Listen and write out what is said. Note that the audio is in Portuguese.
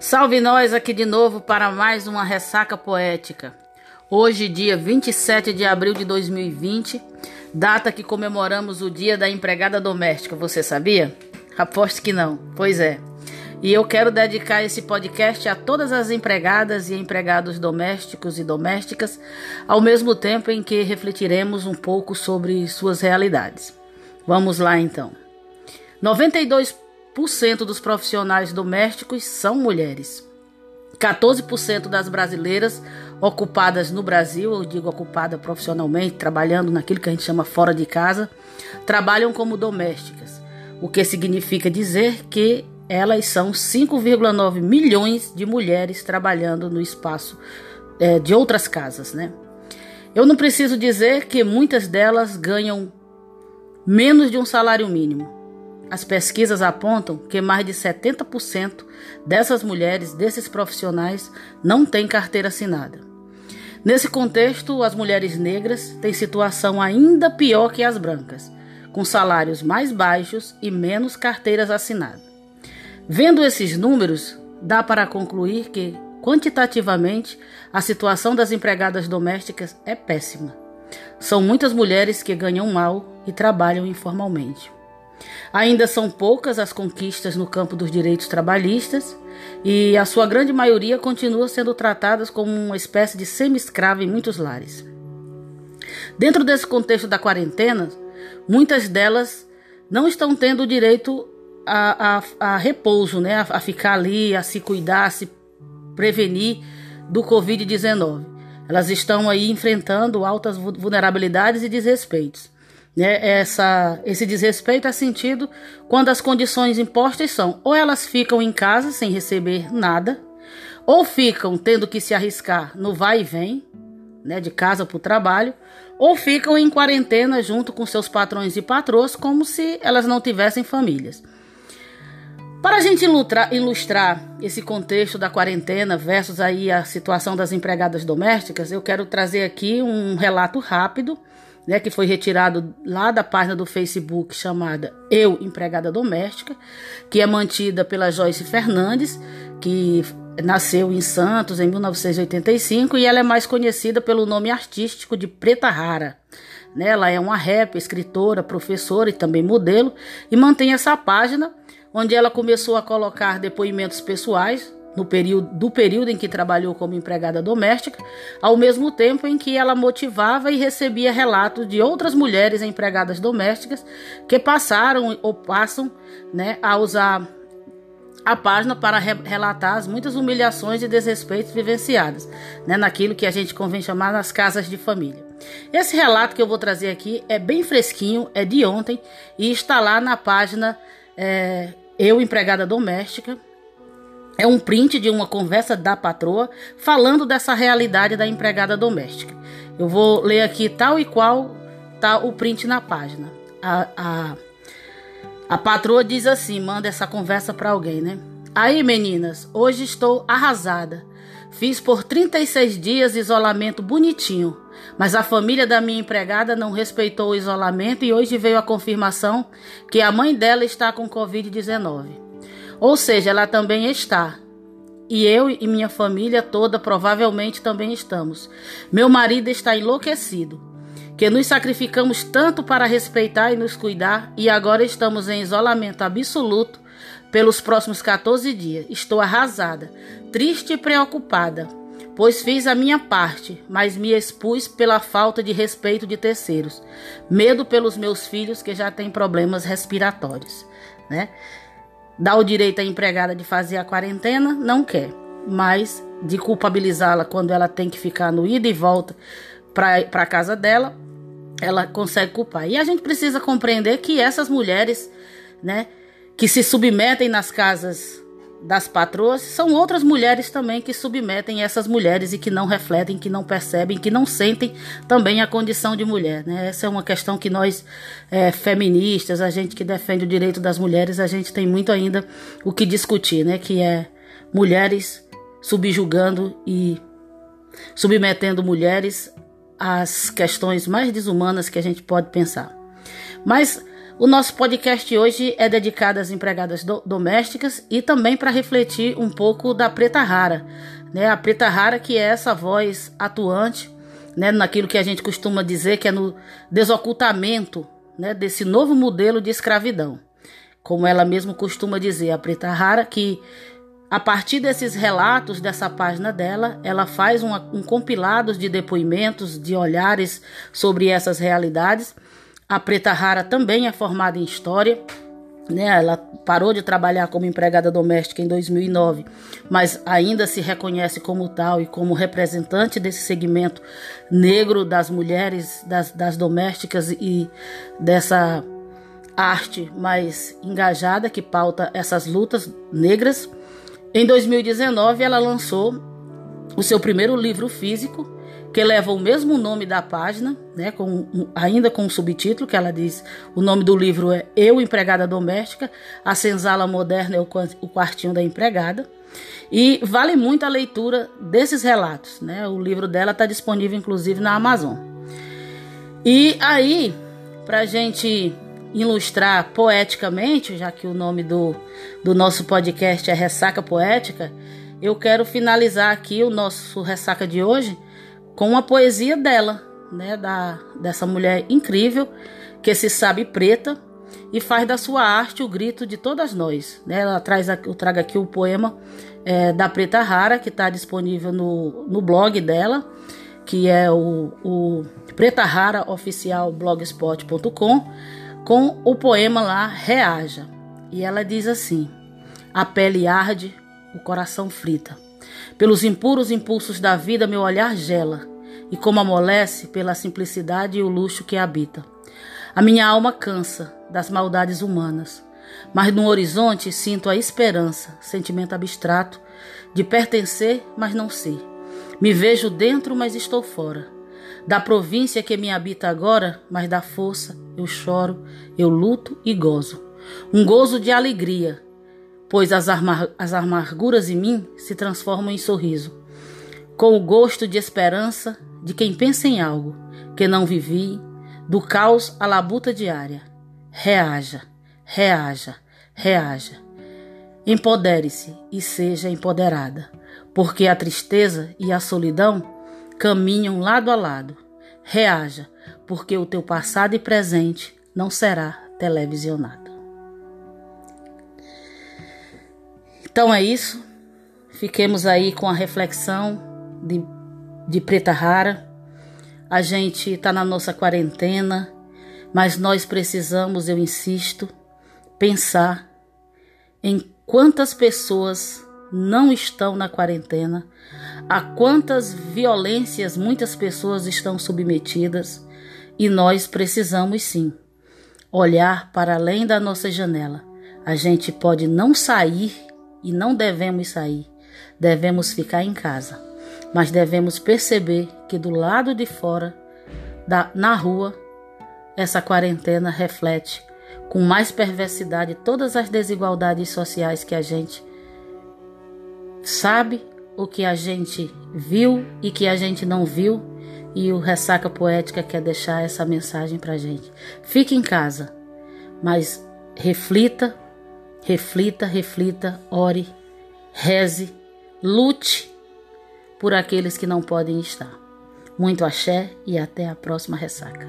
Salve nós aqui de novo para mais uma ressaca poética. Hoje, dia 27 de abril de 2020, data que comemoramos o Dia da Empregada Doméstica. Você sabia? Aposto que não. Pois é. E eu quero dedicar esse podcast a todas as empregadas e empregados domésticos e domésticas, ao mesmo tempo em que refletiremos um pouco sobre suas realidades. Vamos lá então. 92 cento dos profissionais domésticos são mulheres. 14% das brasileiras ocupadas no Brasil, eu digo ocupada profissionalmente, trabalhando naquilo que a gente chama fora de casa, trabalham como domésticas, o que significa dizer que elas são 5,9 milhões de mulheres trabalhando no espaço é, de outras casas, né? Eu não preciso dizer que muitas delas ganham menos de um salário mínimo. As pesquisas apontam que mais de 70% dessas mulheres, desses profissionais, não têm carteira assinada. Nesse contexto, as mulheres negras têm situação ainda pior que as brancas, com salários mais baixos e menos carteiras assinadas. Vendo esses números, dá para concluir que, quantitativamente, a situação das empregadas domésticas é péssima. São muitas mulheres que ganham mal e trabalham informalmente. Ainda são poucas as conquistas no campo dos direitos trabalhistas e a sua grande maioria continua sendo tratadas como uma espécie de semi-escrava em muitos lares. Dentro desse contexto da quarentena, muitas delas não estão tendo o direito a, a, a repouso, né? A, a ficar ali, a se cuidar, a se prevenir do Covid-19. Elas estão aí enfrentando altas vulnerabilidades e desrespeitos. Né? Essa, esse desrespeito é sentido quando as condições impostas são ou elas ficam em casa sem receber nada, ou ficam tendo que se arriscar no vai e vem, né, de casa para o trabalho, ou ficam em quarentena junto com seus patrões e patroas, como se elas não tivessem famílias. Para a gente ilustrar, esse contexto da quarentena versus aí a situação das empregadas domésticas, eu quero trazer aqui um relato rápido né, que foi retirado lá da página do Facebook chamada Eu Empregada Doméstica, que é mantida pela Joyce Fernandes, que nasceu em Santos em 1985 e ela é mais conhecida pelo nome artístico de Preta Rara. Né, ela é uma rap, escritora, professora e também modelo e mantém essa página onde ela começou a colocar depoimentos pessoais no período, do período em que trabalhou como empregada doméstica, ao mesmo tempo em que ela motivava e recebia relatos de outras mulheres empregadas domésticas que passaram ou passam né, a usar a página para re relatar as muitas humilhações e desrespeitos vivenciadas né, naquilo que a gente convém chamar nas casas de família. Esse relato que eu vou trazer aqui é bem fresquinho, é de ontem e está lá na página é, Eu Empregada Doméstica é um print de uma conversa da patroa falando dessa realidade da empregada doméstica. Eu vou ler aqui tal e qual tá o print na página. A, a, a patroa diz assim: manda essa conversa para alguém, né? Aí, meninas, hoje estou arrasada. Fiz por 36 dias isolamento bonitinho, mas a família da minha empregada não respeitou o isolamento e hoje veio a confirmação que a mãe dela está com Covid-19. Ou seja, ela também está. E eu e minha família toda provavelmente também estamos. Meu marido está enlouquecido, que nos sacrificamos tanto para respeitar e nos cuidar e agora estamos em isolamento absoluto pelos próximos 14 dias. Estou arrasada, triste e preocupada, pois fiz a minha parte, mas me expus pela falta de respeito de terceiros, medo pelos meus filhos que já têm problemas respiratórios, né? Dá o direito à empregada de fazer a quarentena? Não quer. Mas de culpabilizá-la quando ela tem que ficar no ida e volta para a casa dela, ela consegue culpar. E a gente precisa compreender que essas mulheres, né, que se submetem nas casas das patroas, são outras mulheres também que submetem essas mulheres e que não refletem, que não percebem, que não sentem também a condição de mulher. Né? Essa é uma questão que nós, é, feministas, a gente que defende o direito das mulheres, a gente tem muito ainda o que discutir, né? que é mulheres subjugando e submetendo mulheres às questões mais desumanas que a gente pode pensar. Mas O nosso podcast hoje é dedicado às empregadas do domésticas e também para refletir um pouco da preta rara, né? A preta rara que é essa voz atuante, né, naquilo que a gente costuma dizer que é no desocultamento, né, desse novo modelo de escravidão. Como ela mesmo costuma dizer, a preta rara que a partir desses relatos dessa página dela, ela faz um compilado de depoimentos, de olhares sobre essas realidades. A Preta Rara também é formada em História. Né, ela parou de trabalhar como empregada doméstica em 2009, mas ainda se reconhece como tal e como representante desse segmento negro das mulheres, das, das domésticas e dessa arte mais engajada que pauta essas lutas negras. Em 2019, ela lançou o seu primeiro livro físico, que leva o mesmo nome da página, né, com, ainda com o subtítulo, que ela diz: o nome do livro é Eu, Empregada Doméstica, a senzala moderna é o, quartinho da empregada. E vale muito a leitura desses relatos. Né? O livro dela está disponível, inclusive, na Amazon. E aí, para a gente ilustrar poeticamente, já que o nome do, do nosso podcast é Ressaca Poética, eu quero finalizar aqui o nosso Ressaca de hoje com uma poesia dela, né, da, dessa mulher incrível que se sabe preta e faz da sua arte o grito de todas nós. Né? Ela traz, eu trago aqui o poema é, da Preta Rara, que está disponível no, no blog dela, que é o, o Preta Rara Oficial Blogspot.com com o poema lá Reaja. E ela diz assim: A pele arde, o coração frita. Pelos impuros impulsos da vida, meu olhar gela, e como amolece pela simplicidade e o luxo que habita. A minha alma cansa das maldades humanas, mas no horizonte sinto a esperança, sentimento abstrato, de pertencer, mas não ser. Me vejo dentro, mas estou fora da província que me habita agora, mas da força eu choro, eu luto e gozo. Um gozo de alegria, pois as, amar as amarguras em mim se transformam em sorriso. Com o gosto de esperança de quem pensa em algo que não vivi, do caos à labuta diária. Reaja, reaja, reaja. Empodere-se e seja empoderada, porque a tristeza e a solidão caminham lado a lado. Reaja, porque o teu passado e presente não será televisionado. Então é isso. Fiquemos aí com a reflexão de, de Preta Rara. A gente está na nossa quarentena, mas nós precisamos, eu insisto, pensar em quantas pessoas não estão na quarentena, a quantas violências muitas pessoas estão submetidas e nós precisamos sim olhar para além da nossa janela. A gente pode não sair e não devemos sair, devemos ficar em casa, mas devemos perceber que do lado de fora, da, na rua, essa quarentena reflete com mais perversidade todas as desigualdades sociais que a gente sabe o que a gente viu e que a gente não viu, e o Ressaca Poética quer deixar essa mensagem para gente. Fique em casa, mas reflita, reflita, reflita, ore, reze, lute por aqueles que não podem estar. Muito axé e até a próxima ressaca.